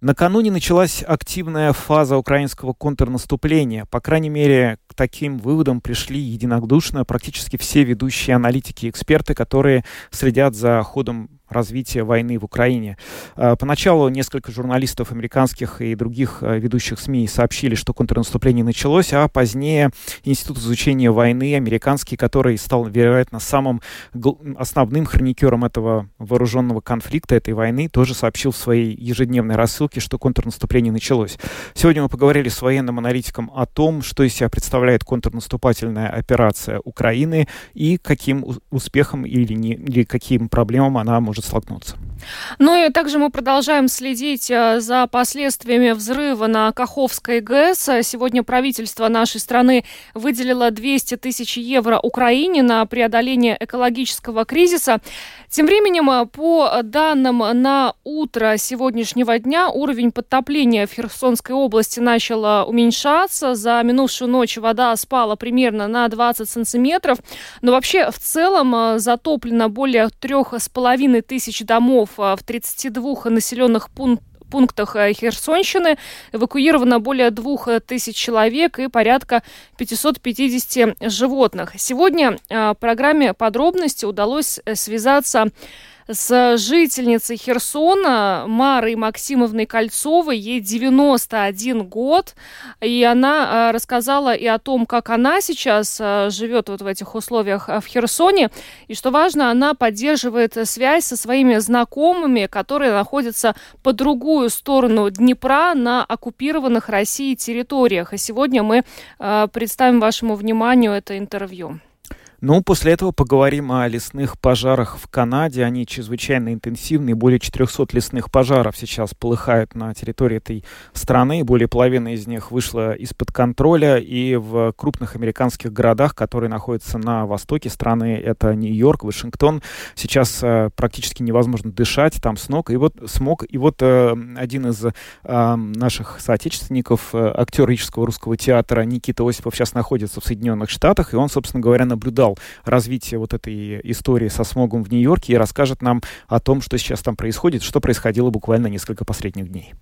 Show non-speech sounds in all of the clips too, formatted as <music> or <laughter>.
Накануне началась активная фаза украинского контрнаступления. По крайней мере, к таким выводам пришли единодушно практически все ведущие аналитики и эксперты, которые следят за ходом развития войны в Украине. А, поначалу несколько журналистов американских и других а, ведущих СМИ сообщили, что контрнаступление началось, а позднее Институт изучения войны американский, который стал, вероятно, самым основным хроникером этого вооруженного конфликта, этой войны, тоже сообщил в своей ежедневной рассылке, что контрнаступление началось. Сегодня мы поговорили с военным аналитиком о том, что из себя представляет контрнаступательная операция Украины и каким успехом или, не, или каким проблемам она может может столкнуться. Ну и также мы продолжаем следить э, за последствиями взрыва на Каховской ГЭС. Сегодня правительство нашей страны выделило 200 тысяч евро Украине на преодоление экологического кризиса. Тем временем, э, по данным на утро сегодняшнего дня, уровень подтопления в Херсонской области начал э, уменьшаться. За минувшую ночь вода спала примерно на 20 сантиметров. Но вообще в целом затоплено более трех с половиной тысяч домов а, в 32 населенных пунктах пунктах а, Херсонщины эвакуировано более двух тысяч человек и порядка 550 животных. Сегодня в программе подробности удалось э, связаться жительницей Херсона Марой Максимовной Кольцовой. Ей 91 год. И она а, рассказала и о том, как она сейчас а, живет вот в этих условиях а, в Херсоне. И что важно, она поддерживает связь со своими знакомыми, которые находятся по другую сторону Днепра на оккупированных Россией территориях. И сегодня мы представим вашему вниманию это интервью. Ну, после этого поговорим о лесных пожарах в Канаде. Они чрезвычайно интенсивные. Более 400 лесных пожаров сейчас полыхают на территории этой страны. Более половины из них вышло из-под контроля. И в крупных американских городах, которые находятся на востоке страны, это Нью-Йорк, Вашингтон, сейчас э, практически невозможно дышать. Там смог. И вот, смог. И вот э, один из э, наших соотечественников, э, актер Рижского русского театра Никита Осипов, сейчас находится в Соединенных Штатах. И он, собственно говоря, наблюдал ждал развития вот этой истории со смогом в Нью-Йорке и расскажет нам о том, что сейчас там происходит, что происходило буквально несколько последних дней.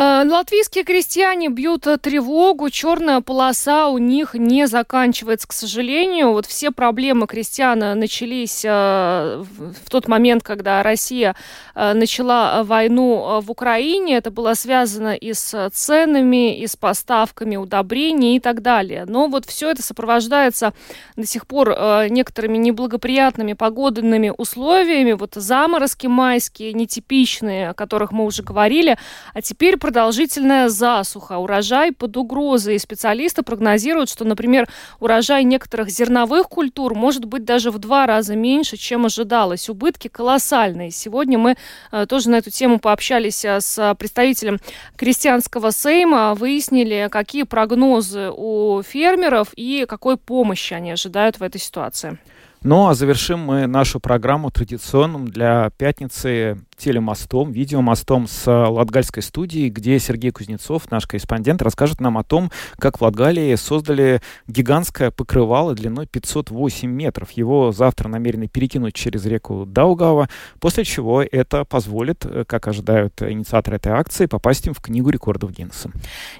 Э, латвийские крестьяне бьют тревогу, черная полоса у них не заканчивается, к сожалению. Вот все проблемы крестьян начались э, в тот момент, когда Россия э, начала войну в Украине. Это было связано и с ценами, и с поставками удобрений и так далее. Но вот все это сопровождается до сих пор некоторыми неблагоприятными погодными условиями. Вот заморозки майские, нетипичные, о которых мы уже говорили. А теперь продолжительная засуха. Урожай под угрозой. И специалисты прогнозируют, что, например, урожай некоторых зерновых культур может быть даже в два раза меньше, чем ожидалось. Убытки колоссальные. Сегодня мы э, тоже на эту тему пообщались э, с представителем крестьянского сейма, выяснили, какие прогнозы у фермеров и какой помощи они ожидают в этой ситуации. Ну а завершим мы нашу программу традиционным для пятницы телемостом, видеомостом с Латгальской студии, где Сергей Кузнецов, наш корреспондент, расскажет нам о том, как в Латгалии создали гигантское покрывало длиной 508 метров. Его завтра намерены перекинуть через реку Даугава, после чего это позволит, как ожидают инициаторы этой акции, попасть им в Книгу рекордов Гиннесса.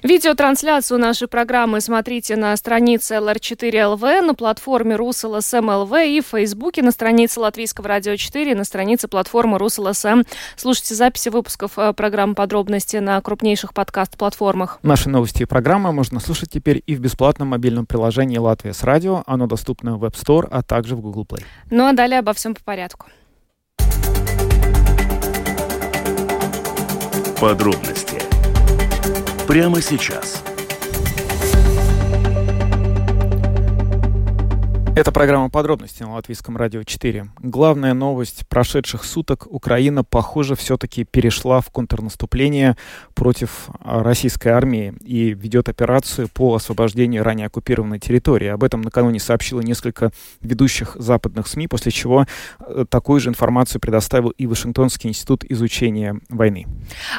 Видеотрансляцию нашей программы смотрите на странице LR4.lv, на платформе Rus.LSM.lv и в Фейсбуке, на странице Латвийского радио 4, на странице платформы Rus.LSM. Слушайте записи выпусков э, программы «Подробности» на крупнейших подкаст-платформах. Наши новости и программы можно слушать теперь и в бесплатном мобильном приложении «Латвия с радио». Оно доступно в App Store, а также в Google Play. Ну а далее обо всем по порядку. Подробности прямо сейчас – Это программа «Подробности» на Латвийском радио 4. Главная новость прошедших суток. Украина, похоже, все-таки перешла в контрнаступление против а, российской армии и ведет операцию по освобождению ранее оккупированной территории. Об этом накануне сообщило несколько ведущих западных СМИ, после чего э, такую же информацию предоставил и Вашингтонский институт изучения войны.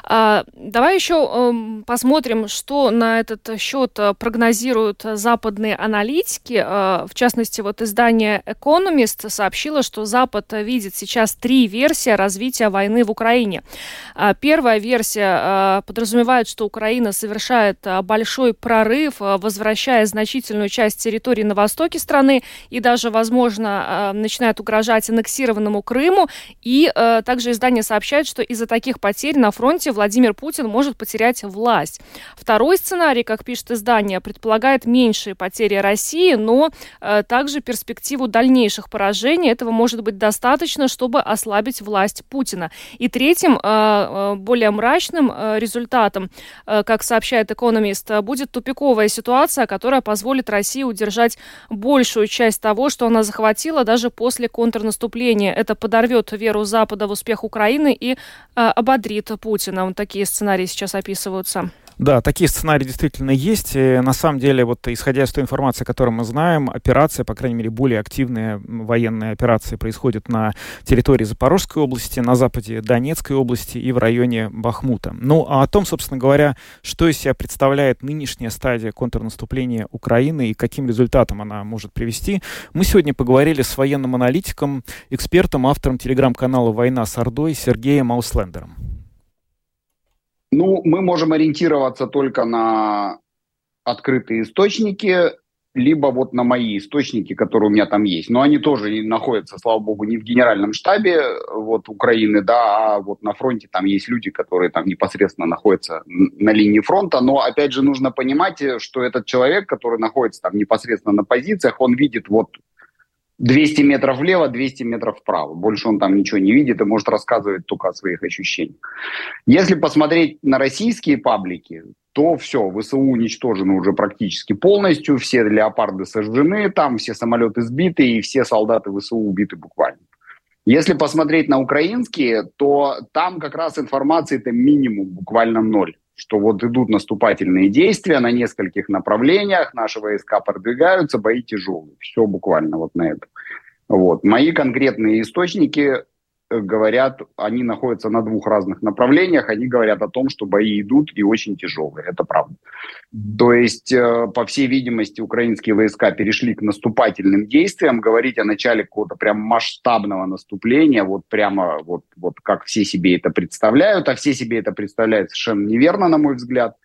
А, давай еще э, посмотрим, что на этот счет э, прогнозируют западные аналитики. Э, в частности, вот издание Economist сообщило, что Запад видит сейчас три версии развития войны в Украине. А, первая версия а, подразумевает, что Украина совершает а, большой прорыв, возвращая значительную часть территории на востоке страны и даже, возможно, начинает угрожать аннексированному Крыму. И также издание сообщает, что из-за таких потерь на фронте Владимир Путин может потерять власть. Второй сценарий, как пишет издание, предполагает меньшие потери России, но также также перспективу дальнейших поражений. Этого может быть достаточно, чтобы ослабить власть Путина. И третьим, э, э, более мрачным э, результатом, как сообщает экономист, будет тупиковая ситуация, которая позволит России удержать большую часть того, что она захватила даже после контрнаступления. Это подорвет веру Запада в успех Украины и ободрит Путина. Вот такие сценарии сейчас описываются. Да, такие сценарии действительно есть. И на самом деле, вот исходя из той информации, которую мы знаем, операция, по крайней мере, более активные военные операции происходят на территории Запорожской области, на западе Донецкой области и в районе Бахмута. Ну, а о том, собственно говоря, что из себя представляет нынешняя стадия контрнаступления Украины и каким результатом она может привести, мы сегодня поговорили с военным аналитиком, экспертом, автором телеграм-канала «Война с Ордой» Сергеем Ауслендером. Ну, мы можем ориентироваться только на открытые источники, либо вот на мои источники, которые у меня там есть. Но они тоже находятся, слава богу, не в генеральном штабе вот, Украины, да, а вот на фронте там есть люди, которые там непосредственно находятся на линии фронта. Но, опять же, нужно понимать, что этот человек, который находится там непосредственно на позициях, он видит вот 200 метров влево, 200 метров вправо. Больше он там ничего не видит и может рассказывать только о своих ощущениях. Если посмотреть на российские паблики, то все, ВСУ уничтожены уже практически полностью, все леопарды сожжены, там все самолеты сбиты и все солдаты ВСУ убиты буквально. Если посмотреть на украинские, то там как раз информации-то минимум, буквально ноль что вот идут наступательные действия на нескольких направлениях, наши войска продвигаются, бои тяжелые. Все буквально вот на этом. Вот. Мои конкретные источники говорят, они находятся на двух разных направлениях, они говорят о том, что бои идут и очень тяжелые, это правда. То есть, э, по всей видимости, украинские войска перешли к наступательным действиям, говорить о начале какого-то прям масштабного наступления, вот прямо вот, вот как все себе это представляют, а все себе это представляют совершенно неверно, на мой взгляд –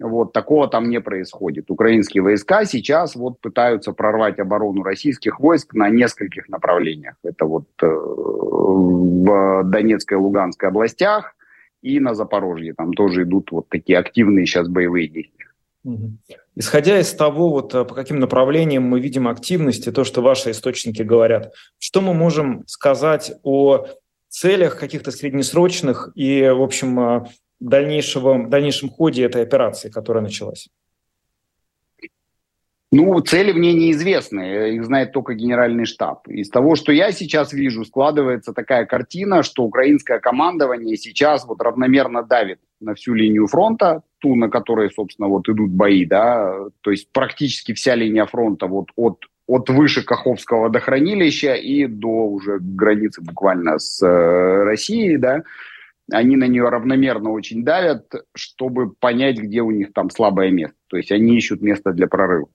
вот такого там не происходит. Украинские войска сейчас вот пытаются прорвать оборону российских войск на нескольких направлениях. Это вот э, в Донецкой и Луганской областях и на Запорожье. Там тоже идут вот такие активные сейчас боевые действия. Исходя из того, вот э, по каким направлениям мы видим активности, то, что ваши источники говорят, что мы можем сказать о целях каких-то среднесрочных и, в общем, э, дальнейшего, дальнейшем ходе этой операции, которая началась? Ну, цели мне неизвестны, их знает только генеральный штаб. Из того, что я сейчас вижу, складывается такая картина, что украинское командование сейчас вот равномерно давит на всю линию фронта, ту, на которой, собственно, вот идут бои, да, то есть практически вся линия фронта вот от, от выше Каховского водохранилища и до уже границы буквально с э, Россией, да, они на нее равномерно очень давят, чтобы понять, где у них там слабое место. То есть они ищут место для прорыва.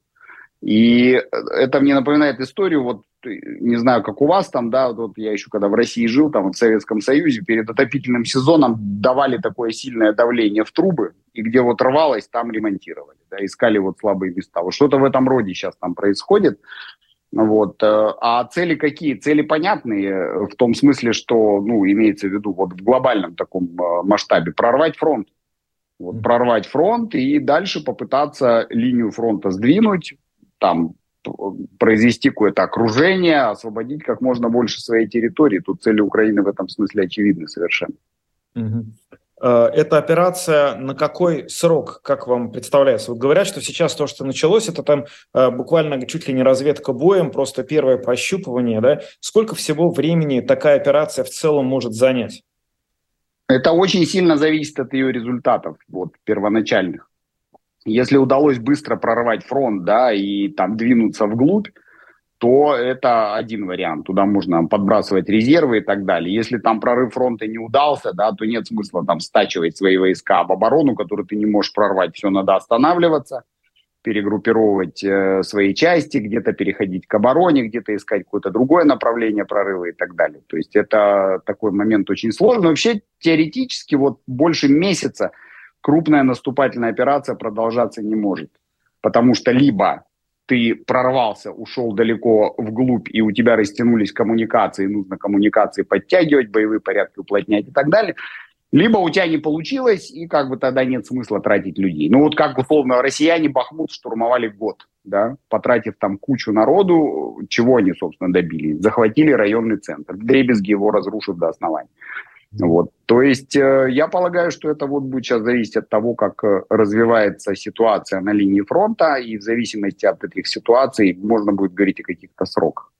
И это мне напоминает историю, вот не знаю, как у вас там, да, вот я еще когда в России жил, там в Советском Союзе, перед отопительным сезоном давали такое сильное давление в трубы, и где вот рвалось, там ремонтировали, да, искали вот слабые места. Вот что-то в этом роде сейчас там происходит. Вот. Э, а цели какие? Цели понятные э, в том смысле, что, ну, имеется в виду вот в глобальном таком э, масштабе прорвать фронт. Вот, прорвать фронт и дальше попытаться линию фронта сдвинуть, там произвести какое-то окружение, освободить как можно больше своей территории. Тут цели Украины в этом смысле очевидны совершенно. Угу. Э, эта операция на какой срок, как вам представляется? Вот говорят, что сейчас то, что началось, это там э, буквально чуть ли не разведка боем, просто первое прощупывание, да? Сколько всего времени такая операция в целом может занять? Это очень сильно зависит от ее результатов, вот, первоначальных. Если удалось быстро прорвать фронт, да, и там двинуться вглубь, то это один вариант. Туда можно подбрасывать резервы и так далее. Если там прорыв фронта не удался, да, то нет смысла там стачивать свои войска об оборону, которую ты не можешь прорвать. Все, надо останавливаться, перегруппировать э, свои части, где-то переходить к обороне, где-то искать какое-то другое направление прорыва и так далее. То есть это такой момент очень сложный. Вообще теоретически вот больше месяца крупная наступательная операция продолжаться не может. Потому что либо ты прорвался, ушел далеко вглубь, и у тебя растянулись коммуникации, нужно коммуникации подтягивать, боевые порядки уплотнять и так далее. Либо у тебя не получилось, и как бы тогда нет смысла тратить людей. Ну вот как условно россияне Бахмут штурмовали год, да, потратив там кучу народу, чего они, собственно, добились? Захватили районный центр, дребезги его разрушив до основания. Вот. То есть э, я полагаю, что это вот будет сейчас зависеть от того, как э, развивается ситуация на линии фронта, и в зависимости от этих ситуаций можно будет говорить о каких-то сроках.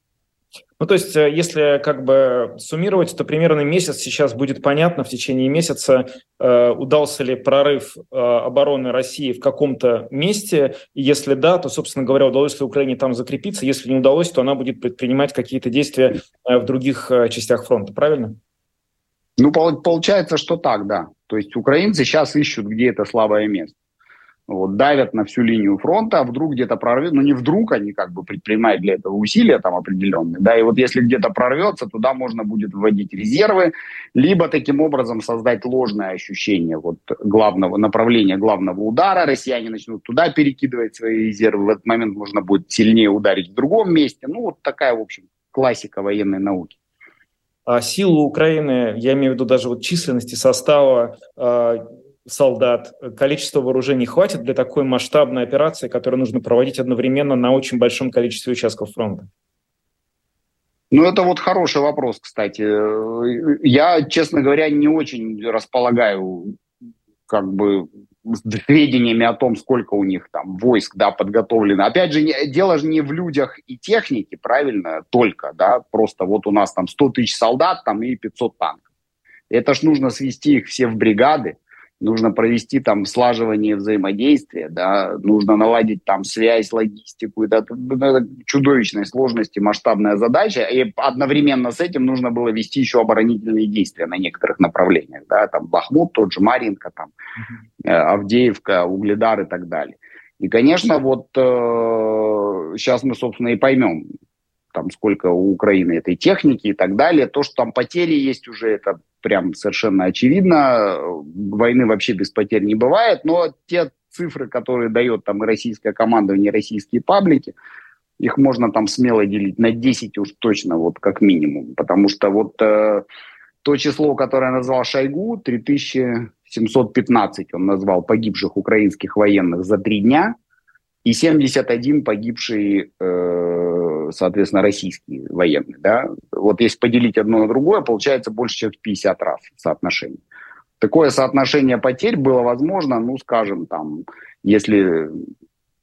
Ну, то есть, э, если как бы суммировать, то примерно месяц сейчас будет понятно в течение месяца, э, удался ли прорыв э, обороны России в каком-то месте. И если да, то, собственно говоря, удалось ли Украине там закрепиться. Если не удалось, то она будет предпринимать какие-то действия э, в других э, частях фронта. Правильно? Ну, получается, что так, да. То есть украинцы сейчас ищут, где это слабое место. Вот, давят на всю линию фронта, а вдруг где-то прорвет, ну не вдруг они как бы предпринимают для этого усилия там определенные, да, и вот если где-то прорвется, туда можно будет вводить резервы, либо таким образом создать ложное ощущение вот главного направления главного удара, россияне начнут туда перекидывать свои резервы, в этот момент можно будет сильнее ударить в другом месте, ну вот такая, в общем, классика военной науки силу Украины, я имею в виду даже вот численности состава э, солдат, количество вооружений хватит для такой масштабной операции, которую нужно проводить одновременно на очень большом количестве участков фронта? Ну, это вот хороший вопрос, кстати. Я, честно говоря, не очень располагаю как бы сведениями о том, сколько у них там войск, да, подготовлено. Опять же, не, дело же не в людях и технике, правильно, только, да, просто вот у нас там 100 тысяч солдат там и 500 танков. Это ж нужно свести их все в бригады, нужно провести там слаживание взаимодействия, да, нужно наладить там связь, логистику, это, это чудовищной сложности масштабная задача, и одновременно с этим нужно было вести еще оборонительные действия на некоторых направлениях, да, там Бахмут, тот же Маринка, там э, Авдеевка, Угледар и так далее. И, конечно, вот э, сейчас мы, собственно, и поймем, там сколько у Украины этой техники и так далее. То, что там потери есть уже, это прям совершенно очевидно. Войны вообще без потерь не бывает, но те цифры, которые дает там и российское командование, и российские паблики, их можно там смело делить на 10 уж точно, вот как минимум. Потому что вот э, то число, которое назвал Шойгу, 3715 он назвал погибших украинских военных за три дня, и 71 погибший э, соответственно, российские военные. Да? Вот если поделить одно на другое, получается больше, чем в 50 раз соотношение. Такое соотношение потерь было возможно, ну, скажем, там, если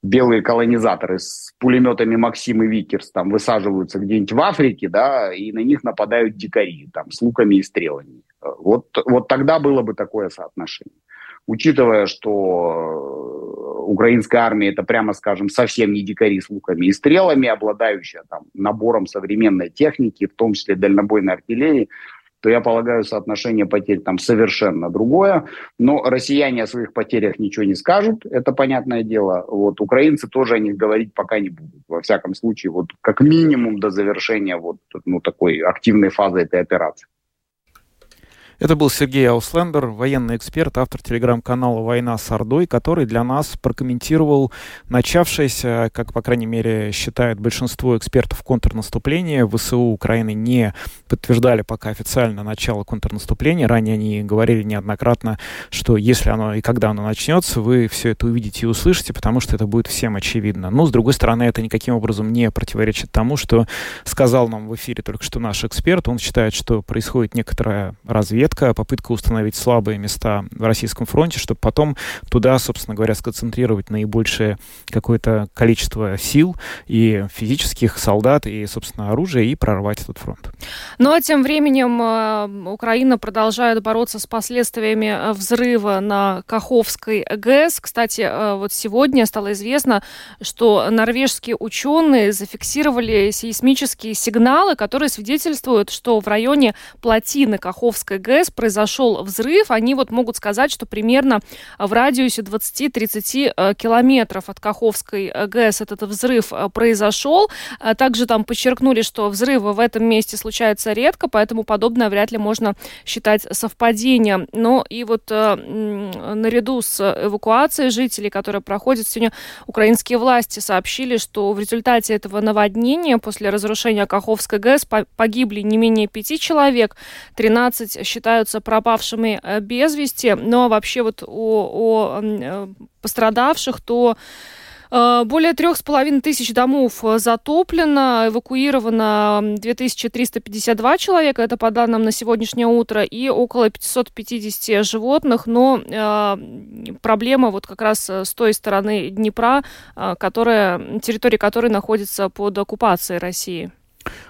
белые колонизаторы с пулеметами Максим и Викерс там высаживаются где-нибудь в Африке, да, и на них нападают дикари там с луками и стрелами. Вот, вот тогда было бы такое соотношение учитывая, что украинская армия это, прямо скажем, совсем не дикари с луками и стрелами, обладающая там, набором современной техники, в том числе дальнобойной артиллерии, то я полагаю, соотношение потерь там совершенно другое. Но россияне о своих потерях ничего не скажут, это понятное дело. Вот украинцы тоже о них говорить пока не будут. Во всяком случае, вот как минимум до завершения вот ну, такой активной фазы этой операции. Это был Сергей Ауслендер, военный эксперт, автор телеграм-канала «Война с Ордой», который для нас прокомментировал начавшееся, как, по крайней мере, считают большинство экспертов, контрнаступление. ВСУ Украины не подтверждали пока официально начало контрнаступления. Ранее они говорили неоднократно, что если оно и когда оно начнется, вы все это увидите и услышите, потому что это будет всем очевидно. Но, с другой стороны, это никаким образом не противоречит тому, что сказал нам в эфире только что наш эксперт. Он считает, что происходит некоторая разведка, разведка, попытка установить слабые места в российском фронте, чтобы потом туда, собственно говоря, сконцентрировать наибольшее какое-то количество сил и физических солдат, и, собственно, оружия, и прорвать этот фронт. Ну а тем временем э, Украина продолжает бороться с последствиями э, взрыва на Каховской ГЭС. Кстати, э, вот сегодня стало известно, что норвежские ученые зафиксировали сейсмические сигналы, которые свидетельствуют, что в районе плотины Каховской ГЭС произошел взрыв. Они вот могут сказать, что примерно в радиусе 20-30 километров от Каховской ГЭС этот взрыв произошел. Также там подчеркнули, что взрывы в этом месте случаются редко, поэтому подобное вряд ли можно считать совпадением. Но и вот наряду с эвакуацией жителей, которая проходит сегодня, украинские власти сообщили, что в результате этого наводнения после разрушения Каховской ГЭС погибли не менее пяти человек, 13 считаются пропавшими э, без вести. Но вообще вот о, о э, пострадавших, то Э, более трех с половиной тысяч домов затоплено, эвакуировано 2352 человека, это по данным на сегодняшнее утро, и около 550 животных, но э, проблема вот как раз с той стороны Днепра, которая, территория которой находится под оккупацией России.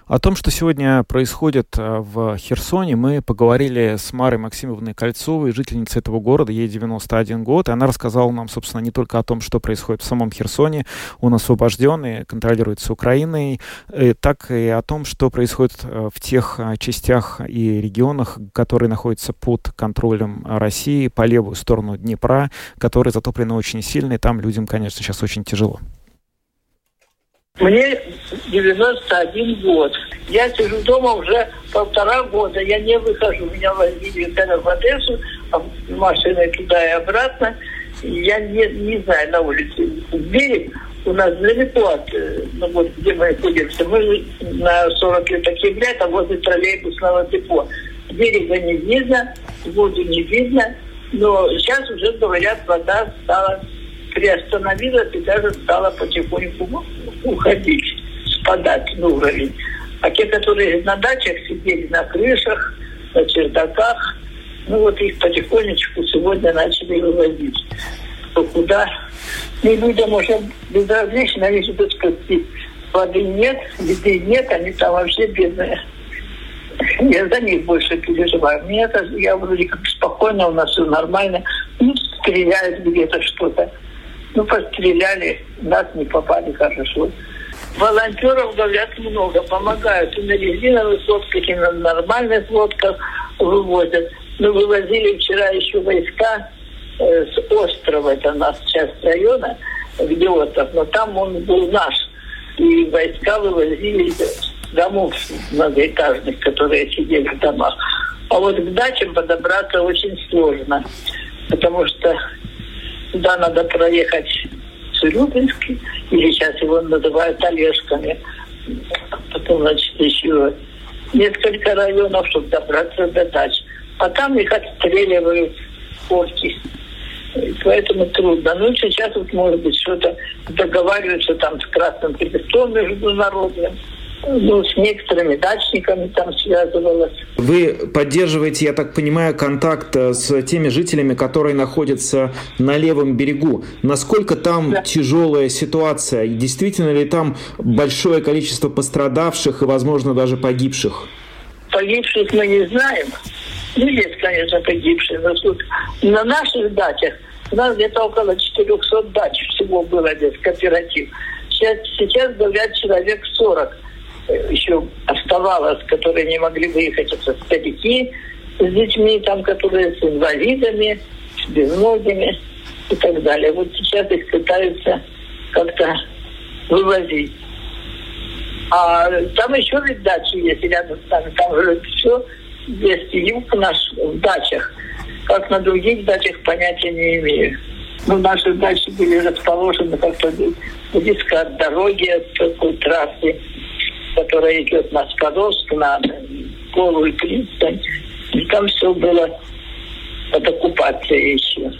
О том, что сегодня происходит э, в Херсоне, мы поговорили с Марой Максимовной Кольцовой, жительницей этого города, ей 91 год, и она рассказала нам, собственно, не только о том, что происходит в самом Херсоне, он освобожден и контролируется Украиной, э, так и о том, что происходит э, в тех частях и регионах, которые находятся под контролем России по левую сторону Днепра, которые затоплены очень сильно, и там людям, конечно, сейчас очень тяжело. Мне 91 год. Я сижу дома уже полтора года. Я не выхожу. Меня возили когда в Одессу, а машиной туда и обратно. Я не, не знаю, на улице. Берег у нас далеко от, э, ну, вот, где мы находимся. Мы на 40 лет октября, там возле троллейбусного депо. Берега не видно, воду не видно. Но сейчас уже, говорят, вода стала приостановилась и даже стала потихоньку уходить, спадать на уровень. А те, которые на дачах сидели, на крышах, на чердаках, ну вот их потихонечку сегодня начали вывозить. То куда? Ну, людям уже безразлично, они так сказать, воды нет, еды нет, они там вообще бедные. Я за них больше переживаю. Мне это, я вроде как спокойно, у нас все нормально. Ну, стреляют где-то что-то. Ну, постреляли, нас не попали хорошо. Волонтеров, говорят, много, помогают. И на резиновых лодках, и на нормальных лодках вывозят. Мы вывозили вчера еще войска э, с острова, это нас часть района, где остров, но там он был наш. И войска вывозили домов многоэтажных, которые сидели в домах. А вот к дачам подобраться очень сложно, потому что Туда надо проехать Сурюпинский, или сейчас его называют Олежками. Потом, значит, еще несколько районов, чтобы добраться до дач. А там их отстреливают орки. Поэтому трудно. Ну, сейчас вот, может быть, что-то договариваются там с Красным Крестом международным ну, с некоторыми дачниками там связывалась. Вы поддерживаете, я так понимаю, контакт э, с теми жителями, которые находятся на левом берегу. Насколько там да. тяжелая ситуация? Действительно ли там большое количество пострадавших и, возможно, даже погибших? Погибших мы не знаем. Ну, есть, конечно, погибшие. Но тут на наших дачах у нас где-то около 400 дач всего было здесь, кооператив. Сейчас, сейчас говорят, человек 40 еще оставалось, которые не могли выехать, это старики с детьми, там, которые с инвалидами, с безногими и так далее. Вот сейчас их пытаются как-то вывозить. А там еще ведь дачи есть рядом с нами, там же все есть юг наш в дачах. Как на других дачах понятия не имею. Но наши дачи были расположены как-то близко от дороги, от такой трассы которая идет на Скадовск, на Голую пристань. И там все было под оккупацией еще.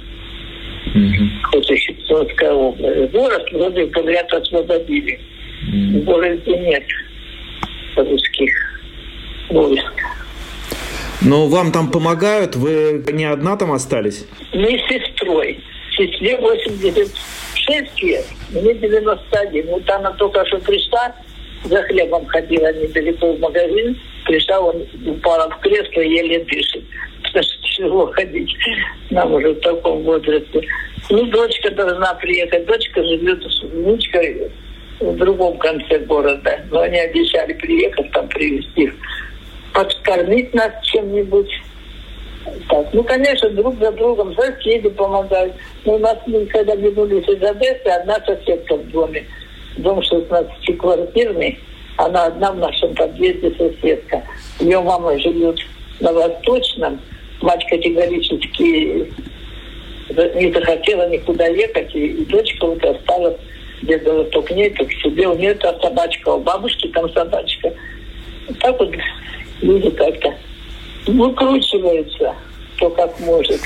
Mm-hmm. Хоть и Херсонская область. Город, вроде говорят, освободили. Mm-hmm. В городе нет русских войск. Но вам там помогают? Вы не одна там остались? Мы с сестрой. Сестре 86 лет, мне 91. Вот она только что пришла, за хлебом ходила недалеко в магазин. Пришла, он упала в кресло еле дышит. Потому что тяжело ходить. Нам уже в таком возрасте. Ну, дочка должна приехать. Дочка живет с внучкой в другом конце города. Но они обещали приехать, там привезти. Подкормить нас чем-нибудь. Так, ну, конечно, друг за другом соседи помогают. Но у нас, когда вернулись из Одессы, одна соседка в доме. Дом 16-квартирный. Она одна в нашем подъезде соседка. Ее мама живет на Восточном. Мать категорически не захотела никуда ехать. И дочка вот осталась бегала то к ней, то себе. У нее там собачка, у бабушки там собачка. Так вот люди как-то выкручиваются, кто как может.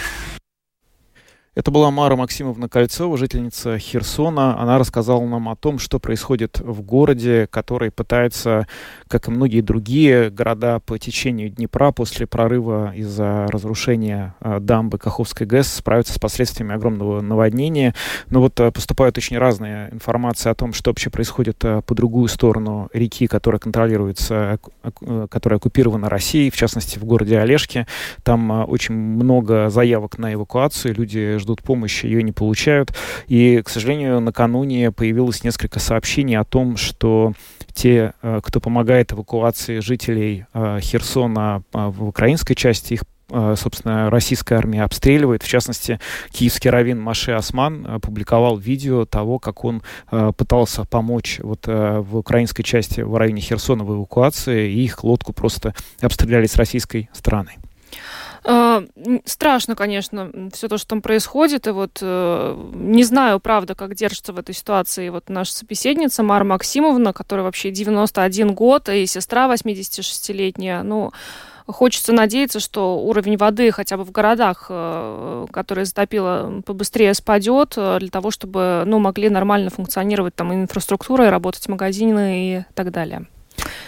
Это была Мара Максимовна Кольцова, жительница Херсона. Она рассказала нам о том, что происходит в городе, который пытается, как и многие другие города по течению Днепра после прорыва из-за разрушения э, дамбы Каховской ГЭС, справиться с последствиями огромного наводнения. Но вот э, поступает очень разная информация о том, что вообще происходит э, по другую сторону реки, которая контролируется, которая оккупирована Россией, в частности, в городе Олежке. Там очень много заявок на эвакуацию. Люди ждут помощи, ее не получают. И, к сожалению, накануне появилось несколько сообщений о том, что те, э, кто помогает эвакуации жителей э, Херсона э, в украинской части, их собственно, российская армия обстреливает. В частности, киевский раввин Маше Осман опубликовал видео того, как он пытался помочь вот в украинской части в районе Херсона в эвакуации, и их лодку просто обстреляли с российской стороны. А, страшно, конечно, все то, что там происходит. И вот э, не знаю, правда, как держится в этой ситуации вот наша собеседница Мара Максимовна, которая вообще 91 год, и сестра 86-летняя. Ну, хочется надеяться, что уровень воды хотя бы в городах, э, которые затопило, побыстрее спадет, э, для того, чтобы ну, могли нормально функционировать там инфраструктура, и работать магазины и так далее.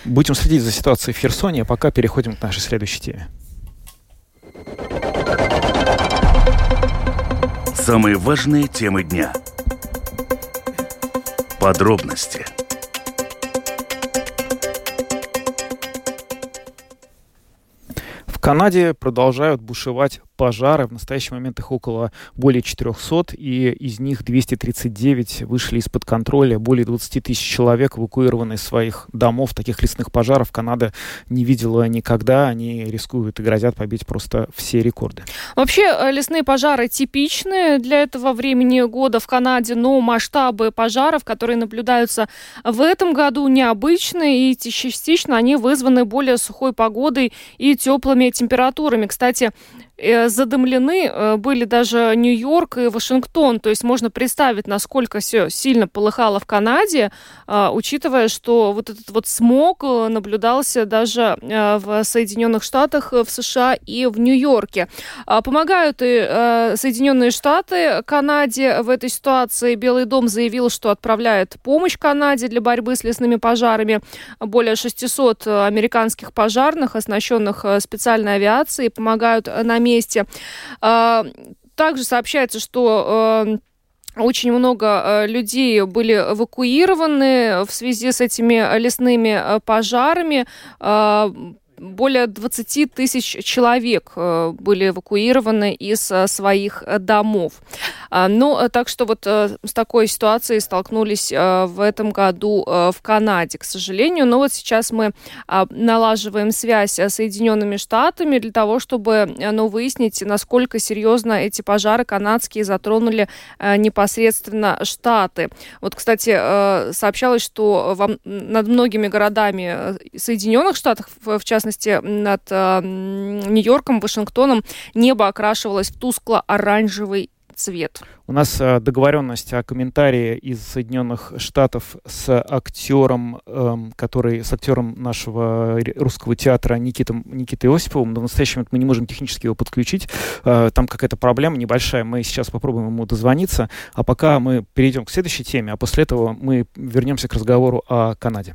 Будем следить за ситуацией в Херсоне, а пока переходим к нашей следующей теме. Самые важные темы дня. Подробности – Канаде продолжают бушевать пожары. В настоящий момент их около более 400, и из них 239 вышли из-под контроля. Более 20 тысяч человек эвакуированы из своих домов. Таких лесных пожаров Канада не видела никогда. Они рискуют и грозят побить просто все рекорды. Вообще, э, лесные пожары типичные для этого времени года в Канаде, но масштабы пожаров, которые наблюдаются в этом году, необычные, и частично они вызваны более сухой погодой и теплыми температурами. Кстати, задымлены э, были даже Нью-Йорк и Вашингтон. То есть можно представить, насколько все сильно полыхало в Канаде, э, учитывая, что вот этот вот смог наблюдался даже в Соединенных Штатах, в США и в Нью-Йорке. А помогают и Соединенные Штаты Канаде в этой ситуации. Белый дом заявил, что отправляет помощь Канаде для борьбы с лесными пожарами. Более 600 американских пожарных, оснащенных специальной авиацией, помогают на месте. А, также сообщается, что э, очень много э, людей были эвакуированы в связи с этими лесными э, пожарами а, более 20 тысяч человек э, были эвакуированы из э, своих э, домов. А, ну, так что вот с такой ситуацией столкнулись в этом году в Канаде, к сожалению. Но вот сейчас мы а, налаживаем связь с Соединенными Штатами для того, чтобы ну, выяснить, насколько серьезно эти пожары канадские затронули непосредственно Штаты. Вот, кстати, сообщалось, что над многими городами Соединенных Штатов, в частности, частности, над э, Нью-Йорком, Вашингтоном небо окрашивалось в тускло-оранжевый цвет. У нас э, договоренность о комментарии из Соединенных Штатов с актером, э, который с актером нашего русского театра Никитом, Никитой Осиповым, но в настоящий момент мы не можем технически его подключить. Э, там какая-то проблема небольшая, мы сейчас попробуем ему дозвониться, а пока мы перейдем к следующей теме, а после этого мы вернемся к разговору о Канаде.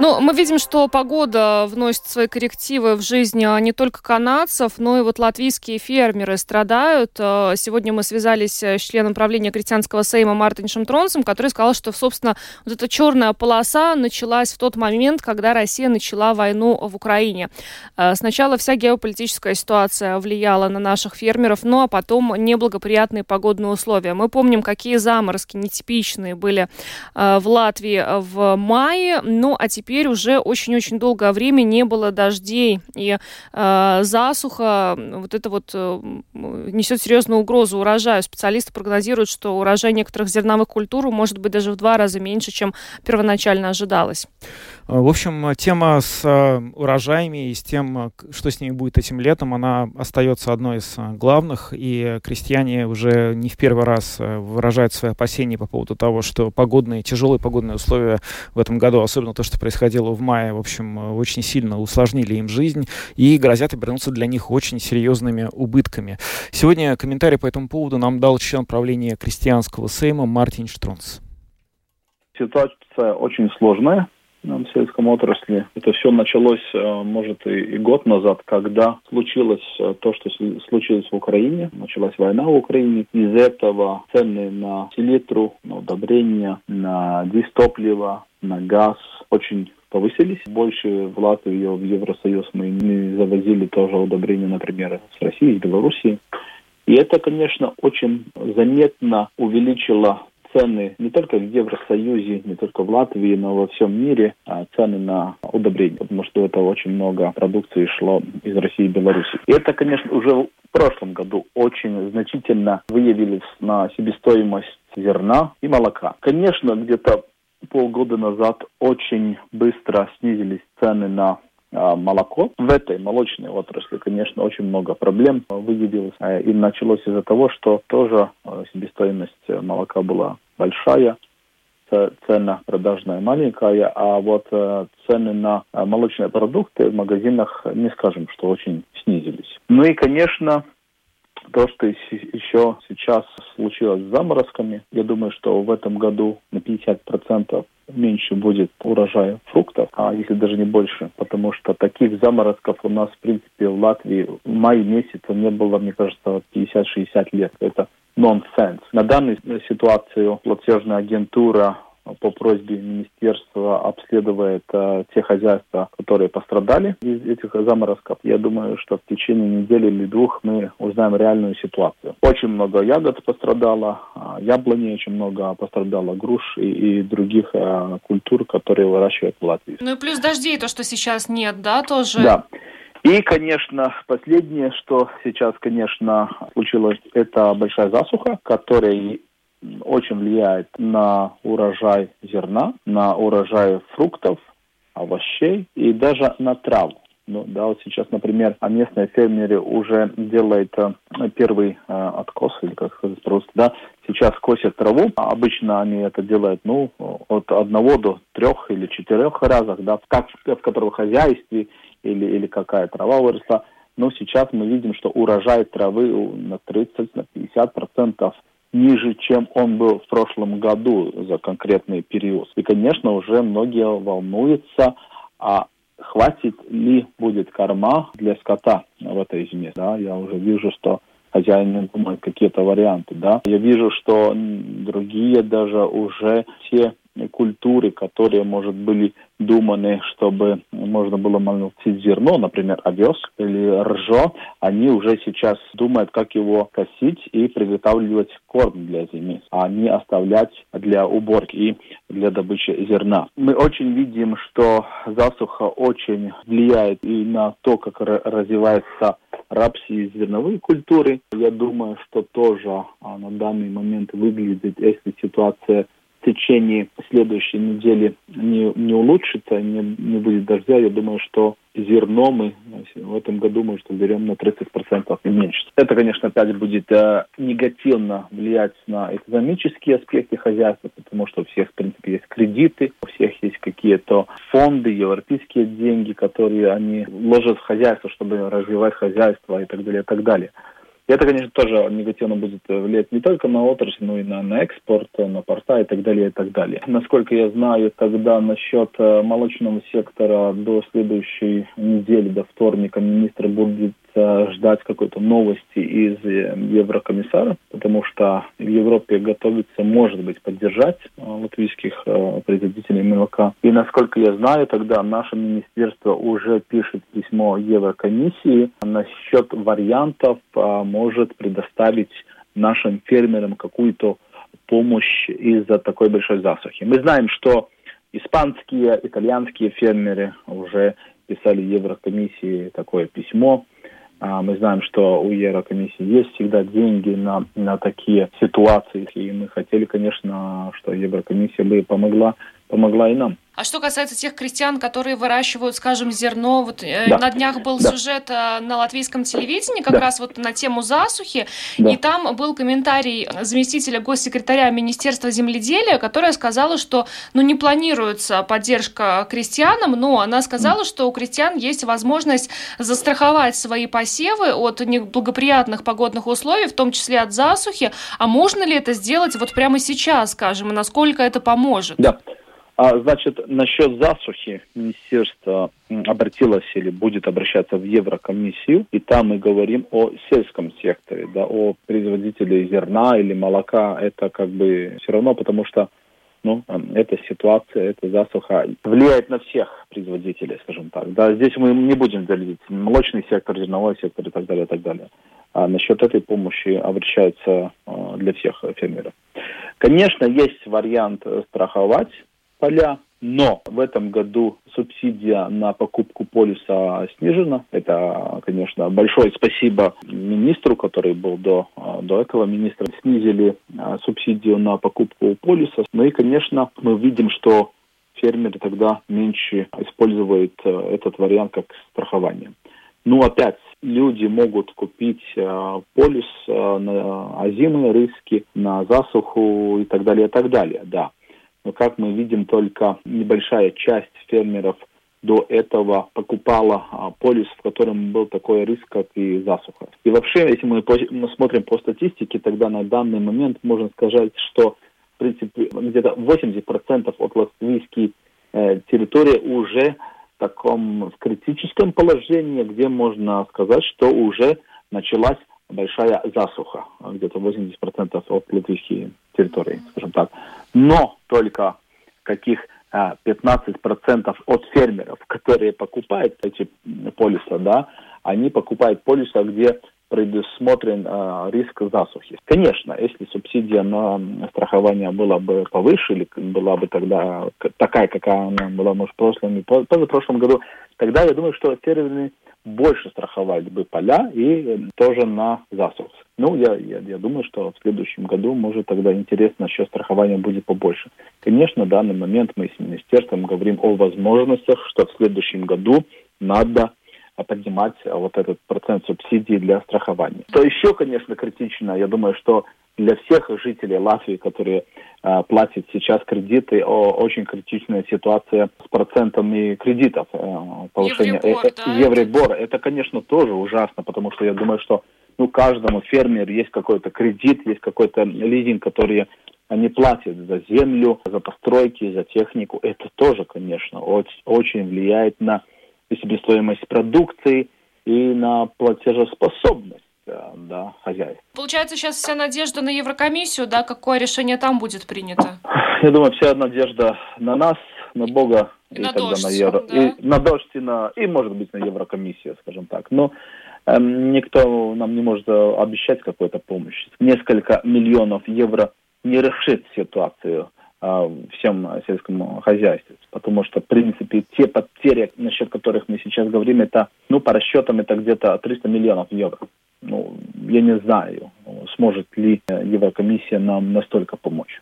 ну, мы видим, что погода вносит свои коррективы в жизнь а, не только канадцев, но и вот латвийские фермеры страдают. А, сегодня мы связались э, с членом правления крестьянского сейма Мартиншем Тронсом, который сказал, что, собственно, вот эта черная полоса началась в тот момент, когда Россия начала войну в Украине. А, сначала вся геополитическая ситуация влияла на наших фермеров, ну а потом неблагоприятные погодные условия. Мы помним, какие заморозки нетипичные были в Латвии в мае, ну а теперь теперь уже очень-очень долгое время не было дождей, и э, засуха вот это вот э, несет серьезную угрозу урожаю. Специалисты прогнозируют, что урожай некоторых зерновых культур может быть даже в два раза меньше, чем первоначально ожидалось. В общем, тема с э, урожаями и с тем, э, что с ними будет этим летом, она остается одной из э, главных, и крестьяне уже не в первый раз выражают свои опасения по поводу того, что погодные, тяжелые погодные условия в этом году, особенно то, что происходило в мае, в общем, очень сильно усложнили им жизнь и грозят обернуться для них очень серьезными убытками. Сегодня комментарий по этому поводу нам дал член правления крестьянского сейма Мартин Штронц. Ситуация очень сложная в сельском отрасли. Это все началось, э, может, и, год назад, когда случилось э, то, что случилось в Украине. Началась война в Украине. Из этого цены на селитру, на удобрения, на дистопливо, на газ очень повысились. Больше в Латвию, в Евросоюз мы не завозили тоже удобрения, например, с России, из Белоруссии. И это, конечно, очень заметно увеличило цены не только в Евросоюзе, не только в Латвии, но во всем мире а цены на удобрения, потому что это очень много продукции шло из России и Беларуси. И это, конечно, уже в прошлом году очень значительно выявились на себестоимость зерна и молока. Конечно, где-то полгода назад очень быстро снизились цены на молоко. В этой молочной отрасли, конечно, очень много проблем выявилось. А, и началось из-за того, что тоже а, себестоимость молока была большая, цена продажная маленькая, а вот цены на молочные продукты в магазинах, не скажем, что очень снизились. Ну и, конечно, то, что еще сейчас случилось с заморозками, я думаю, что в этом году на 50% меньше будет урожая фруктов, а если даже не больше, потому что таких заморозков у нас, в принципе, в Латвии в мае месяце не было, мне кажется, 50-60 лет. Это нонсенс. На данную ситуацию платежная агентура по просьбе министерства обследует э, те хозяйства, которые пострадали из этих заморозков. Я думаю, что в течение недели или двух мы узнаем реальную ситуацию. Очень много ягод пострадало, э, яблони очень много пострадало, груш и, и других э, культур, которые выращивают в Латвии. Ну и плюс дождей, то, что сейчас нет, да, тоже? Да. И, конечно, последнее, что сейчас, конечно, случилось, это большая засуха, которая очень влияет на урожай зерна, на урожай фруктов, овощей и даже на траву. Ну, да, вот сейчас, например, местные фермеры уже делают э, первый э, откос, или как сказать просто, да, сейчас косят траву. Обычно они это делают, ну, от одного до трех или четырех разов, да, как в котором хозяйстве или, или какая трава выросла. Но сейчас мы видим, что урожай травы на 30, на 50 процентов ниже, чем он был в прошлом году за конкретный период. И, конечно, уже многие волнуются, а хватит ли будет корма для скота в этой зиме. Да? Я уже вижу, что хозяин думает какие-то варианты. Да? Я вижу, что другие даже уже все культуры, которые, может, были думаны, чтобы можно было молотить зерно, например, овес или ржо, они уже сейчас думают, как его косить и приготавливать корм для зимы, а не оставлять для уборки и для добычи зерна. Мы очень видим, что засуха очень влияет и на то, как развивается рапси и зерновые культуры. Я думаю, что тоже а, на данный момент выглядит, если ситуация в течение следующей недели не, не улучшится, не, не будет дождя, я думаю, что зерно мы в этом году, может, берем на 30% и меньше. Это, конечно, опять будет э, негативно влиять на экономические аспекты хозяйства, потому что у всех, в принципе, есть кредиты, у всех есть какие-то фонды, европейские деньги, которые они ложат в хозяйство, чтобы развивать хозяйство и так далее, и так далее. И это, конечно, тоже негативно будет влиять не только на отрасль, но и на, на экспорт, на порта и так далее, и так далее. Насколько я знаю, тогда насчет э, молочного сектора до следующей недели, до вторника, министр будет ждать какой-то новости из э, Еврокомиссара, потому что в Европе готовится, может быть, поддержать э, латвийских э, производителей молока. И насколько я знаю, тогда наше министерство уже пишет письмо Еврокомиссии насчет вариантов, может предоставить нашим фермерам какую-то помощь из-за такой большой засухи. Мы знаем, что испанские, итальянские фермеры уже писали Еврокомиссии такое письмо, мы знаем, что у Еврокомиссии есть всегда деньги на, на такие ситуации. И мы хотели, конечно, что Еврокомиссия бы помогла, помогла и нам. А что касается тех крестьян, которые выращивают, скажем, зерно, вот э, да. на днях был да. сюжет э, на латвийском телевидении как да. раз вот на тему засухи, да. и там был комментарий заместителя госсекретаря Министерства земледелия, которая сказала, что ну не планируется поддержка крестьянам, но она сказала, что у крестьян есть возможность застраховать свои посевы от неблагоприятных погодных условий, в том числе от засухи. А можно ли это сделать вот прямо сейчас, скажем, и насколько это поможет? Да. А, значит, насчет засухи министерство обратилось или будет обращаться в Еврокомиссию, и там мы говорим о сельском секторе, да, о производителе зерна или молока. Это как бы все равно, потому что ну, эта ситуация, эта засуха влияет на всех производителей, скажем так. Да, здесь мы не будем делить молочный сектор, зерновой сектор и так далее, и так далее. А насчет этой помощи обращаются а, для всех фермеров. Конечно, есть вариант страховать поля, но в этом году субсидия на покупку полиса снижена. Это, конечно, большое спасибо министру, который был до, до этого министра. Снизили а, субсидию на покупку полиса. Ну и, конечно, мы видим, что фермеры тогда меньше используют э, этот вариант как страхование. Ну, опять, люди могут купить э, полис э, на озимые риски, на засуху и так далее, и так далее, да. Но, как мы видим, только небольшая часть фермеров до этого покупала а, полис, в котором был такой риск, как и засуха. И вообще, если мы, по, мы смотрим по статистике, тогда на данный момент можно сказать, что в принципе где-то 80% от латвийской э, территории уже в таком в критическом положении, где можно сказать, что уже началась большая засуха, где-то 80% от латвийской территории, скажем так. Но только каких 15% а, от фермеров, которые покупают эти полисы, да, они покупают полисы, где предусмотрен э, риск засухи. Конечно, если субсидия на страхование была бы повыше, или была бы тогда такая, какая она была, может, в прошлом и позапрошлом году, тогда я думаю, что фермеры больше страховали бы поля и тоже на засуху. Ну, я, я, я думаю, что в следующем году, может, тогда интересно, еще страхования будет побольше. Конечно, в данный момент мы с министерством говорим о возможностях, что в следующем году надо поднимать вот этот процент субсидий для страхования. То еще, конечно, критично, я думаю, что для всех жителей Латвии, которые э, платят сейчас кредиты, о, очень критичная ситуация с процентами кредитов. Э, повышения Евробор, э, да? Евробора. Это, конечно, тоже ужасно, потому что я думаю, что ну, каждому фермеру есть какой-то кредит, есть какой-то лизинг, который они платят за землю, за постройки, за технику. Это тоже, конечно, очень влияет на себестоимость продукции и на платежеспособность да, хозяйств. Получается, сейчас вся надежда на Еврокомиссию, да, какое решение там будет принято? Я думаю, вся надежда на нас, на Бога и на тогда дождь, на Евро, да? и на дождь и на и может быть на Еврокомиссию, скажем так. Но эм, никто нам не может обещать какую-то помощь. Несколько миллионов евро не решит ситуацию а, всем сельскому хозяйству. Потому что, в принципе, те потери, насчет которых мы сейчас говорим, это, ну, по расчетам, это где-то 300 миллионов евро. Ну, я не знаю, сможет ли Еврокомиссия нам настолько помочь.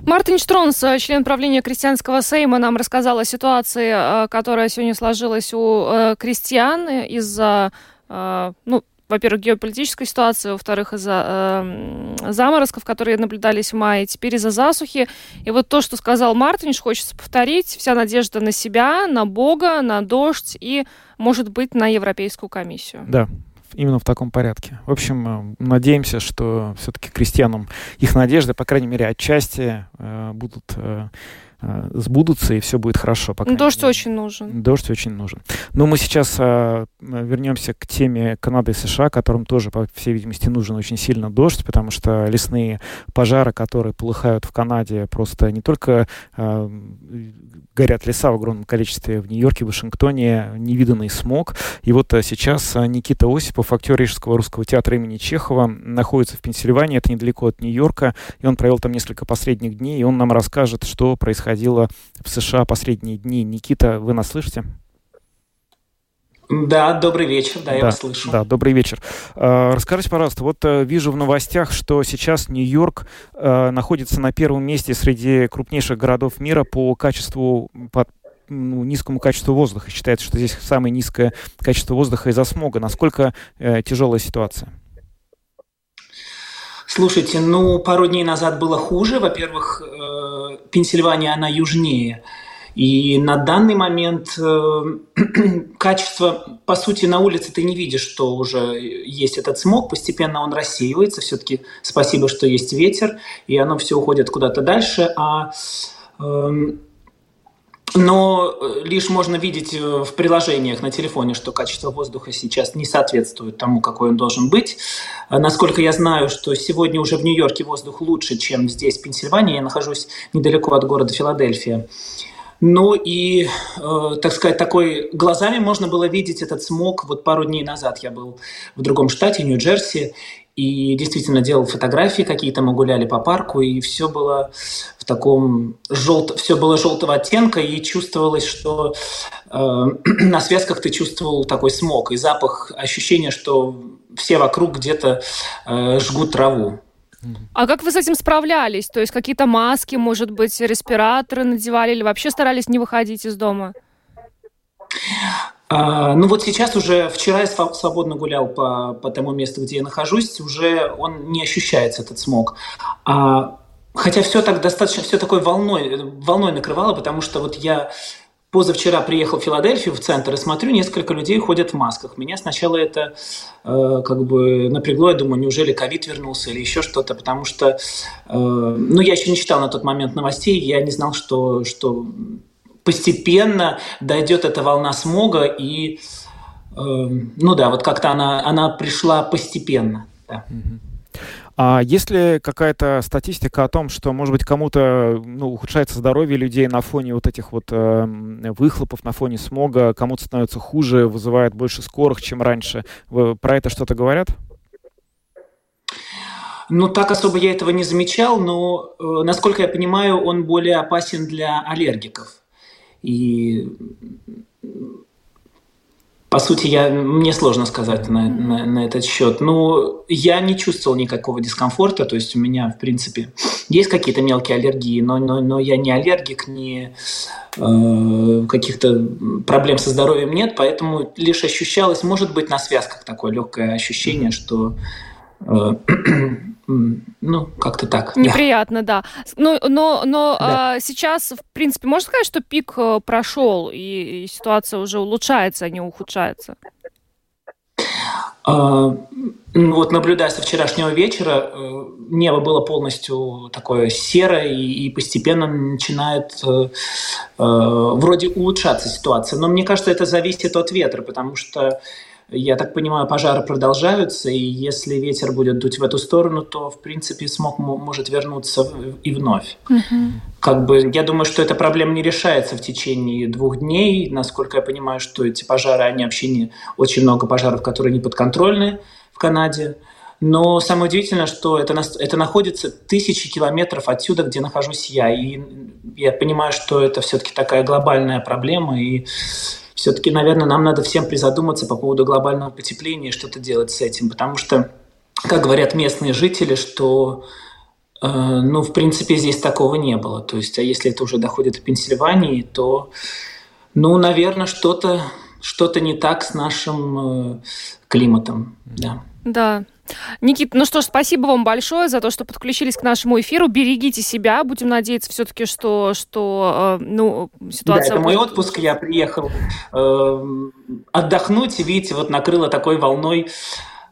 Мартин Штронс, член правления крестьянского сейма, нам рассказал о ситуации, э, которая сегодня сложилась у э, крестьян из-за э, ну, во-первых, геополитической ситуации, во-вторых, из-за э, заморозков, которые наблюдались в мае, теперь из-за засухи. И вот то, что сказал Мартинш, хочется повторить. Вся надежда на себя, на Бога, на дождь и, может быть, на Европейскую комиссию. Да, именно в таком порядке. В общем, э, надеемся, что все-таки крестьянам их надежды, по крайней мере, отчасти э, будут э, сбудутся, и все будет хорошо. По Ну, Дождь очень нужен. Дождь очень нужен. Но мы сейчас э, вернемся к теме Канады и США, которым тоже, по всей видимости, нужен очень сильно дождь, потому что лесные пожары, которые полыхают в Канаде, просто не только э, горят леса в огромном количестве в Нью-Йорке, Вашингтоне, невиданный смог. И вот э, сейчас э, Никита Осипов, актер Рижского русского театра имени Чехова, находится в Пенсильвании, это недалеко от Нью-Йорка, и он провел там несколько последних дней, и он нам расскажет, что происходило в США последние дни. Никита, вы нас слышите? Да, добрый вечер, да, я Да, вас слышу. Да, добрый вечер. Э, Расскажите, пожалуйста, вот э, вижу в новостях, что сейчас Нью-Йорк э, находится на первом месте среди крупнейших городов мира по качеству, по ну, низкому качеству воздуха. Считается, что здесь самое низкое качество воздуха из-за смога. Насколько э, тяжелая ситуация? Слушайте, ну, пару дней назад было хуже. Во-первых, э, Пенсильвания, она южнее. И на данный момент э, <clears throat> качество, по сути, на улице ты не видишь, что уже есть этот смог, постепенно он рассеивается, все-таки спасибо, что есть ветер, и оно все уходит куда-то дальше, а эм, но лишь можно видеть э, в приложениях на телефоне, что качество воздуха сейчас не соответствует тому, какой он должен быть. А Насколько я знаю, что сегодня уже в Нью-Йорке воздух лучше, чем здесь, в Пенсильвании. Я нахожусь недалеко от города Филадельфия. Ну и, э, так сказать, такой глазами можно было видеть этот смог. Вот пару дней назад я был в другом штате, Нью-Джерси, и действительно делал фотографии какие-то, мы гуляли по парку, и все было в таком желт... все было желтого оттенка, и чувствовалось, что э, <clears throat> на связках ты чувствовал такой смог и запах, ощущение, что все вокруг где-то э, жгут траву. А как вы с этим справлялись? То есть какие-то маски, может быть, респираторы надевали или вообще старались не выходить из дома? А, ну вот сейчас уже, вчера я свободно гулял по, по тому месту, где я нахожусь, уже он не ощущается, этот смог. А, хотя все так достаточно, все такой волной, волной накрывало, потому что вот я позавчера приехал в Филадельфию, в центр, и смотрю, несколько людей ходят в масках. Меня сначала это э, как бы напрягло, я думаю, неужели ковид вернулся или еще что-то, потому что, э, ну, я еще не читал на тот момент новостей, я не знал, что, что постепенно дойдет эта волна смога, и, э, ну да, вот как-то она, она пришла постепенно. Да. А есть ли какая-то статистика о том, что, может быть, кому-то ну, ухудшается здоровье людей на фоне вот этих вот э, выхлопов, на фоне смога, кому-то становится хуже, вызывает больше скорых, чем раньше? Вы про это что-то говорят? Ну, так особо я этого не замечал, но, э, насколько я понимаю, он более опасен для аллергиков. И по сути, я, мне сложно сказать на, на, на этот счет. Ну, я не чувствовал никакого дискомфорта, то есть у меня, в принципе, есть какие-то мелкие аллергии, но, но, но я не аллергик, не э, каких-то проблем со здоровьем нет, поэтому лишь ощущалось, может быть, на связках такое легкое ощущение, что <clears throat> ну, как-то так. Неприятно, да. да. Ну, но, но да. а, сейчас, в принципе, можно сказать, что пик э, прошел, и, и ситуация уже улучшается, а не ухудшается? А, ну, вот наблюдая со вчерашнего вечера, э, небо было полностью такое серое, и, и постепенно начинает э, э, вроде улучшаться ситуация. Но мне кажется, это зависит от ветра, потому что я так понимаю, пожары продолжаются, и если ветер будет дуть в эту сторону, то, в принципе, смог может вернуться и вновь. Угу. Как бы, я думаю, что эта проблема не решается в течение двух дней. Насколько я понимаю, что эти пожары, они вообще не... Очень много пожаров, которые не подконтрольны в Канаде. Но самое удивительное, что это, это находится тысячи километров отсюда, где нахожусь я. И я понимаю, что это все-таки такая глобальная проблема, и все-таки, наверное, нам надо всем призадуматься по поводу глобального потепления и что-то делать с этим, потому что, как говорят местные жители, что, э, ну, в принципе, здесь такого не было. То есть, а если это уже доходит до Пенсильвании, то, ну, наверное, что-то что-то не так с нашим э, климатом, да. Да, Никит, ну что ж, спасибо вам большое за то, что подключились к нашему эфиру. Берегите себя. Будем надеяться все-таки, что, что э, ну, ситуация... Да, это мой отпуск. Я приехал э, отдохнуть. Видите, вот накрыло такой волной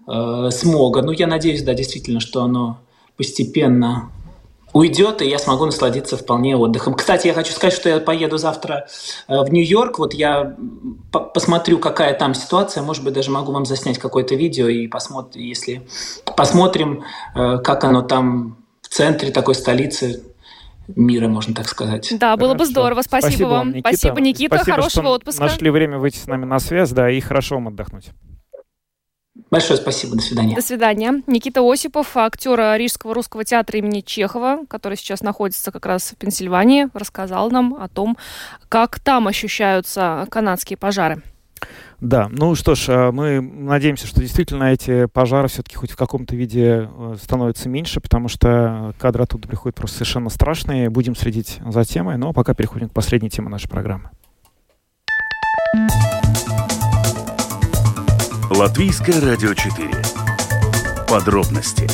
э, смога. Ну, я надеюсь, да, действительно, что оно постепенно уйдет, и я смогу насладиться вполне отдыхом. Кстати, я хочу сказать, что я поеду завтра э, в Нью-Йорк. Вот я посмотрю, какая там ситуация. Может быть, даже могу вам заснять какое-то видео и посмотрим, если посмотрим, э, как оно там в центре такой столицы мира, можно так сказать. Да, было бы здорово. Спасибо, Спасибо вам. Никита. Спасибо, Никита. Спасибо, Хорошего что отпуска. Нашли время выйти с нами на связь, да, и хорошо вам отдохнуть. Большое спасибо. До свидания. До свидания. Никита Осипов, актер Рижского русского театра имени Чехова, который сейчас находится как раз в Пенсильвании, рассказал нам о том, как там ощущаются канадские пожары. Да, ну что ж, а, мы надеемся, что действительно эти пожары все-таки хоть в каком-то виде э, становятся меньше, потому что кадры оттуда приходят просто совершенно страшные. Будем следить за темой, но пока переходим к последней теме нашей программы. Латвийское радио 4. Подробности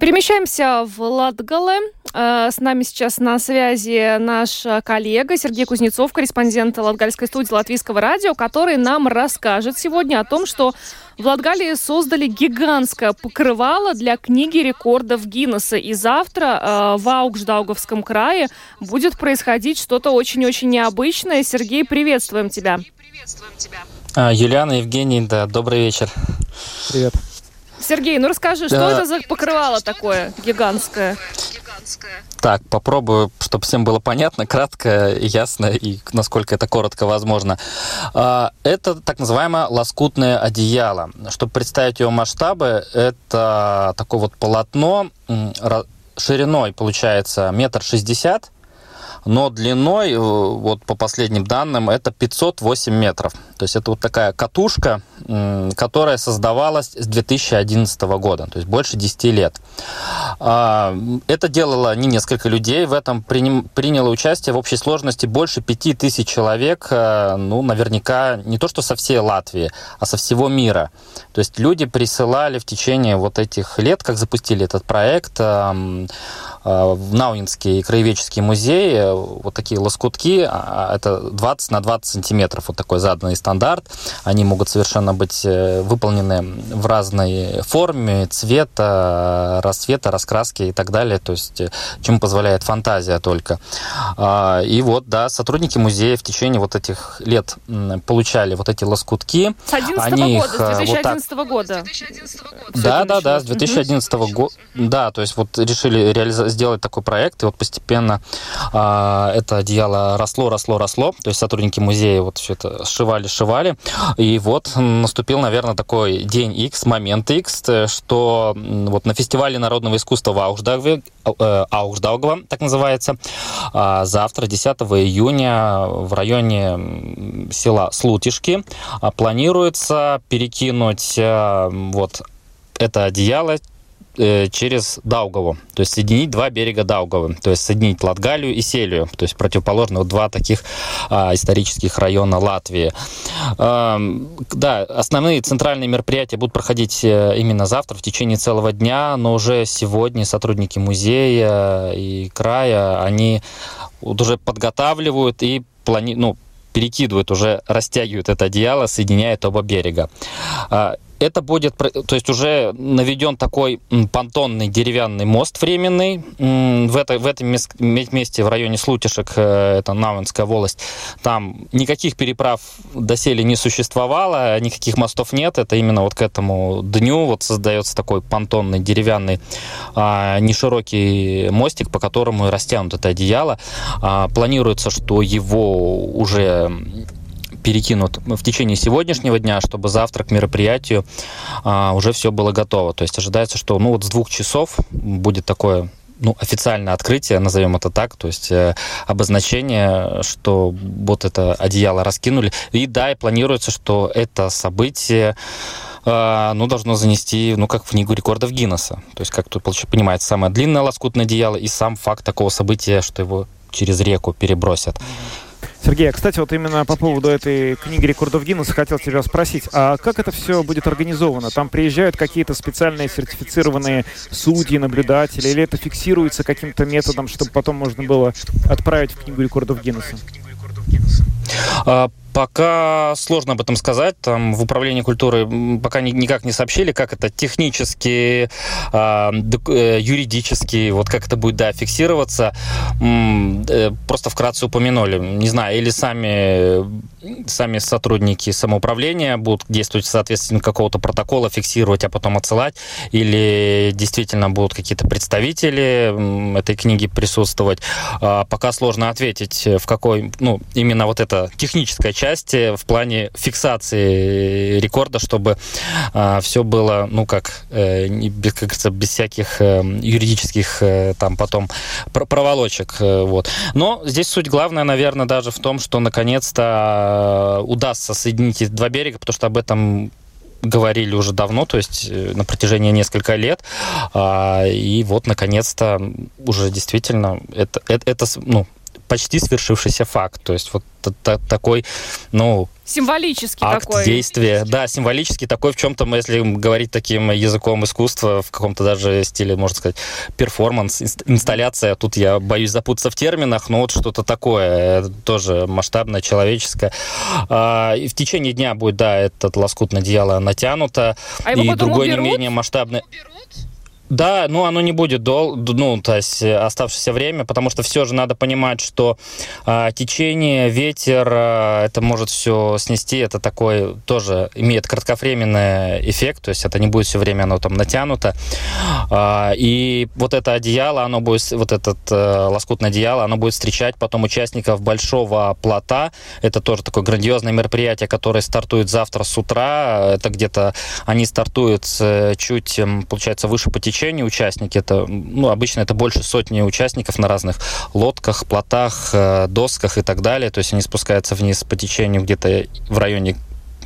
Перемещаемся в Латгале. Э, С нами сейчас на связи наш коллега Сергей Кузнецов, корреспондент Латгальской студии Латвийского радио, который нам расскажет сегодня о том, что в Латгалии создали гигантское покрывало для книги рекордов Гиннесса. И завтра э, в Аугждауговском крае будет происходить что-то очень-очень необычное. Сергей, приветствуем тебя. А, Юлиана, Евгений, да, добрый вечер. Привет. Сергей, ну расскажи, что это за покрывало такое гигантское? Так, попробую, чтобы всем было понятно, кратко, ясно и насколько это коротко возможно. А, Это так называемое лоскутное одеяло. Чтобы представить его масштабы, это такое вот полотно шириной, получается, метр шестьдесят, но длиной, э, вот по последним данным, это 508 метров. То есть это вот такая катушка, которая создавалась с 2011 года, то есть больше 10 лет. А, Это делало не несколько людей, в этом приняло участие в общей сложности больше 5000 человек, э, ну, наверняка не то что со всей Латвии, а со всего мира. То есть люди присылали в течение вот этих лет, как запустили этот проект, эм, э, в Науинский краеведческий музей э, вот такие лоскутки, а, это 20 на 20 сантиметров, вот такой заданный стандарт. Они могут совершенно быть выполнены в разной форме, цвета, расцвета, раскраски и так далее, то есть э, чему позволяет фантазия только. А, И вот, да, сотрудники музея в течение вот этих лет получали вот эти лоскутки. С 11 Они года, их, с э, вот так 2011 года. да, да, да, с 2011 года. Да, то есть вот решили реализа- сделать такой проект, и вот постепенно а, это одеяло росло, росло, росло. То есть сотрудники музея вот все это сшивали, сшивали. И вот наступил, наверное, такой день X, момент X, э, что вот на фестивале народного искусства в Аугждауге, э, Аугждаугова, так называется, а, завтра, 10 июня, в районе села Слутишки а, планируется перекинуть э, вот это одеяло через Даугаву, то есть соединить два берега Даугавы, то есть соединить Латгалию и Селию, то есть противоположно вот два таких а, исторических района Латвии. Ам, да, основные центральные мероприятия будут проходить э, именно завтра в течение целого дня, но уже сегодня сотрудники музея и края, они вот уже подготавливают и плани... ну, перекидывают, уже растягивают это одеяло, соединяют оба берега. Это будет, то есть уже наведен такой понтонный деревянный мост временный в, это, в этом мес- ме- месте в районе Слутишек, э, это Навинская волость. Там никаких переправ доселе не существовало, никаких мостов нет. Это именно вот к этому дню вот создается такой понтонный деревянный а, неширокий мостик, по которому растянут это одеяло. А, планируется, что его уже перекинут в течение сегодняшнего дня, чтобы завтра к мероприятию а, уже все было готово. То есть ожидается, что ну вот с двух часов будет такое ну, официальное открытие, назовем это так, то есть э, обозначение, что вот это одеяло раскинули. И да, и планируется, что это событие э, ну, должно занести, ну, как в книгу рекордов Гиннесса. То есть, как тут понимаете, самое длинное лоскутное одеяло и сам факт такого события, что его через реку перебросят. Сергей, а, кстати, вот именно по поводу этой книги рекордов Гиннесса хотел тебя спросить, а как это все будет организовано? Там приезжают какие-то специальные сертифицированные судьи, наблюдатели, или это фиксируется каким-то методом, чтобы потом можно было отправить в книгу рекордов Гиннесса? Пока сложно об этом сказать. Там в управлении культуры пока никак не сообщили, как это технически, а, э, юридически, вот как это будет, да, фиксироваться. Э, просто вкратце упомянули. Не знаю, или сами, сами сотрудники самоуправления будут действовать соответственно какого-то протокола, фиксировать, а потом отсылать, или действительно будут какие-то представители этой книги присутствовать. А, пока сложно ответить, в какой, ну, именно вот эта техническая часть части в плане фиксации рекорда, чтобы э, а, все было, ну как, э, без, как говорится, без всяких э, юридических э, там потом проволочек. Э, вот. Но здесь суть главная, наверное, даже в том, что наконец-то э, удастся соединить эти два берега, потому что об этом говорили уже давно, то есть э, на протяжении нескольких лет. А, и вот, наконец-то, уже действительно это, это, это ну, почти свершившийся факт. То есть вот такой, ну... Символический акт такой. действия. Да, символический такой в чем-то, если говорить таким языком искусства, в каком-то даже стиле, можно сказать, перформанс, инсталляция. Тут я боюсь запутаться в терминах, но вот что-то такое, э, тоже масштабное, человеческое. А, и в течение дня будет, да, этот лоскут одеяло натянуто. А и другой уберут? не менее масштабный... Да, ну оно не будет дол, ну, то есть э, оставшееся время, потому что все же надо понимать, что а, течение, ветер, а, это может все снести, это такой тоже имеет кратковременный эффект, то есть это не будет все время оно там натянуто. А, и вот это одеяло, оно будет, вот этот а, лоскутное одеяло, оно будет встречать потом участников большого плота. Это тоже такое грандиозное мероприятие, которое стартует завтра с утра. Это где-то они стартуют чуть, получается, выше по течению течению участники. Это, ну, обычно это больше сотни участников на разных лодках, плотах, э, досках и так далее. То есть они спускаются вниз по течению где-то в районе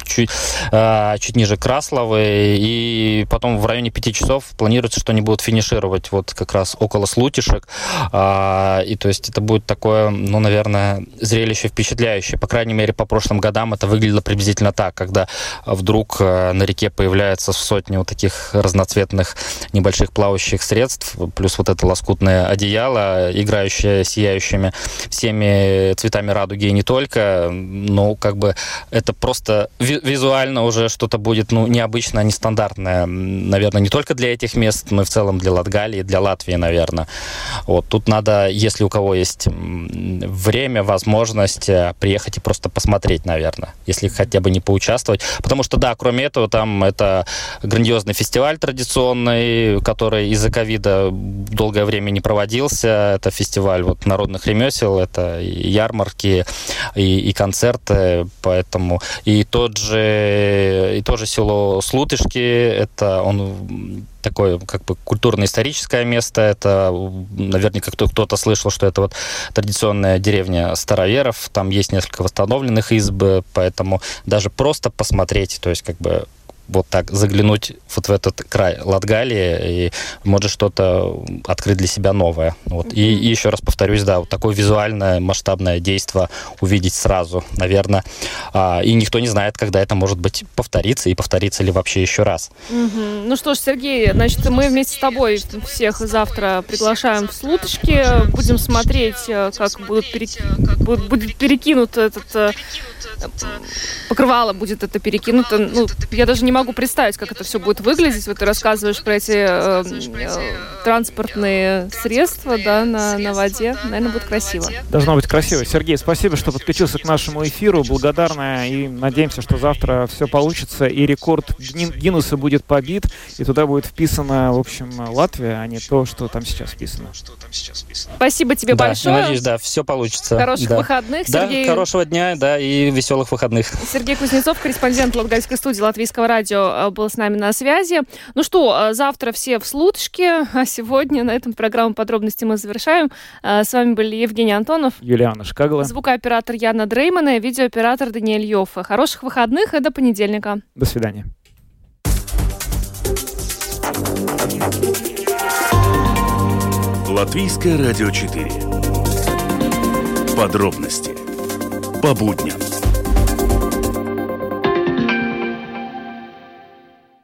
чуть, э, чуть ниже Красловой, и потом в районе пяти часов планируется, что они будут финишировать вот как раз около Слутишек, э, и то есть это будет такое, ну, наверное, зрелище впечатляющее, по крайней мере, по прошлым годам это выглядело приблизительно так, когда вдруг э, на реке появляется сотни вот таких разноцветных небольших плавающих средств, плюс вот это лоскутное одеяло, играющее сияющими всеми цветами радуги и не только, но как бы это просто визуально уже что-то будет ну, необычное, нестандартное. Наверное, не только для этих мест, но и в целом для Латгалии, для Латвии, наверное. Вот. Тут надо, если у кого есть время, возможность э, приехать и просто посмотреть, наверное, если хотя бы не поучаствовать. Потому что, да, кроме этого, там это грандиозный фестиваль традиционный, который из-за ковида долгое время не проводился. Это фестиваль вот, народных ремесел, это ярмарки, и, и концерты, поэтому и тот же, и тоже село Слутышки, это он такое как бы культурно-историческое место. Это наверняка кто- кто-то слышал, что это вот традиционная деревня староверов. Там есть несколько восстановленных изб, поэтому даже просто посмотреть, то есть как бы вот так заглянуть вот в этот край Латгалии и может что-то открыть для себя новое. Вот. И, и еще раз повторюсь, да, вот такое визуальное масштабное действие увидеть сразу, наверное. А, и никто не знает, когда это может быть повторится и повторится ли вообще еще раз. Угу. Ну что ж, Сергей, значит, мы вместе с тобой всех завтра приглашаем в Слуточки, будем смотреть, э, как будут перек... будет перекинут этот э, покрывало будет это перекинуто. Ну, я даже не могу представить, как это все будет выглядеть. Вот ты рассказываешь про эти э, э, транспортные средства да, на, на воде. Наверное, будет красиво. Должно быть красиво. Сергей, спасибо, что подключился к нашему эфиру. Благодарна и надеемся, что завтра все получится и рекорд Гиннесса будет побит, и туда будет вписана, в общем, Латвия, а не то, что там сейчас вписано. Спасибо тебе да, большое. Надеюсь, да, все получится. Хороших да. выходных, Сергей. Да, хорошего дня, да, и веселых выходных. Сергей Кузнецов, корреспондент Латгальской студии Латвийского радио, э, был с нами на связи. Ну что, э, завтра все в Слутышке, <laughs> а сегодня на этом программу подробности мы завершаем. Э, с вами были Евгений Антонов, Юлиана Шкагла, звукооператор Яна Дреймана и видеооператор Даниэль Йоффе. Хороших выходных и до понедельника. До свидания. Латвийское радио 4. Подробности по будням.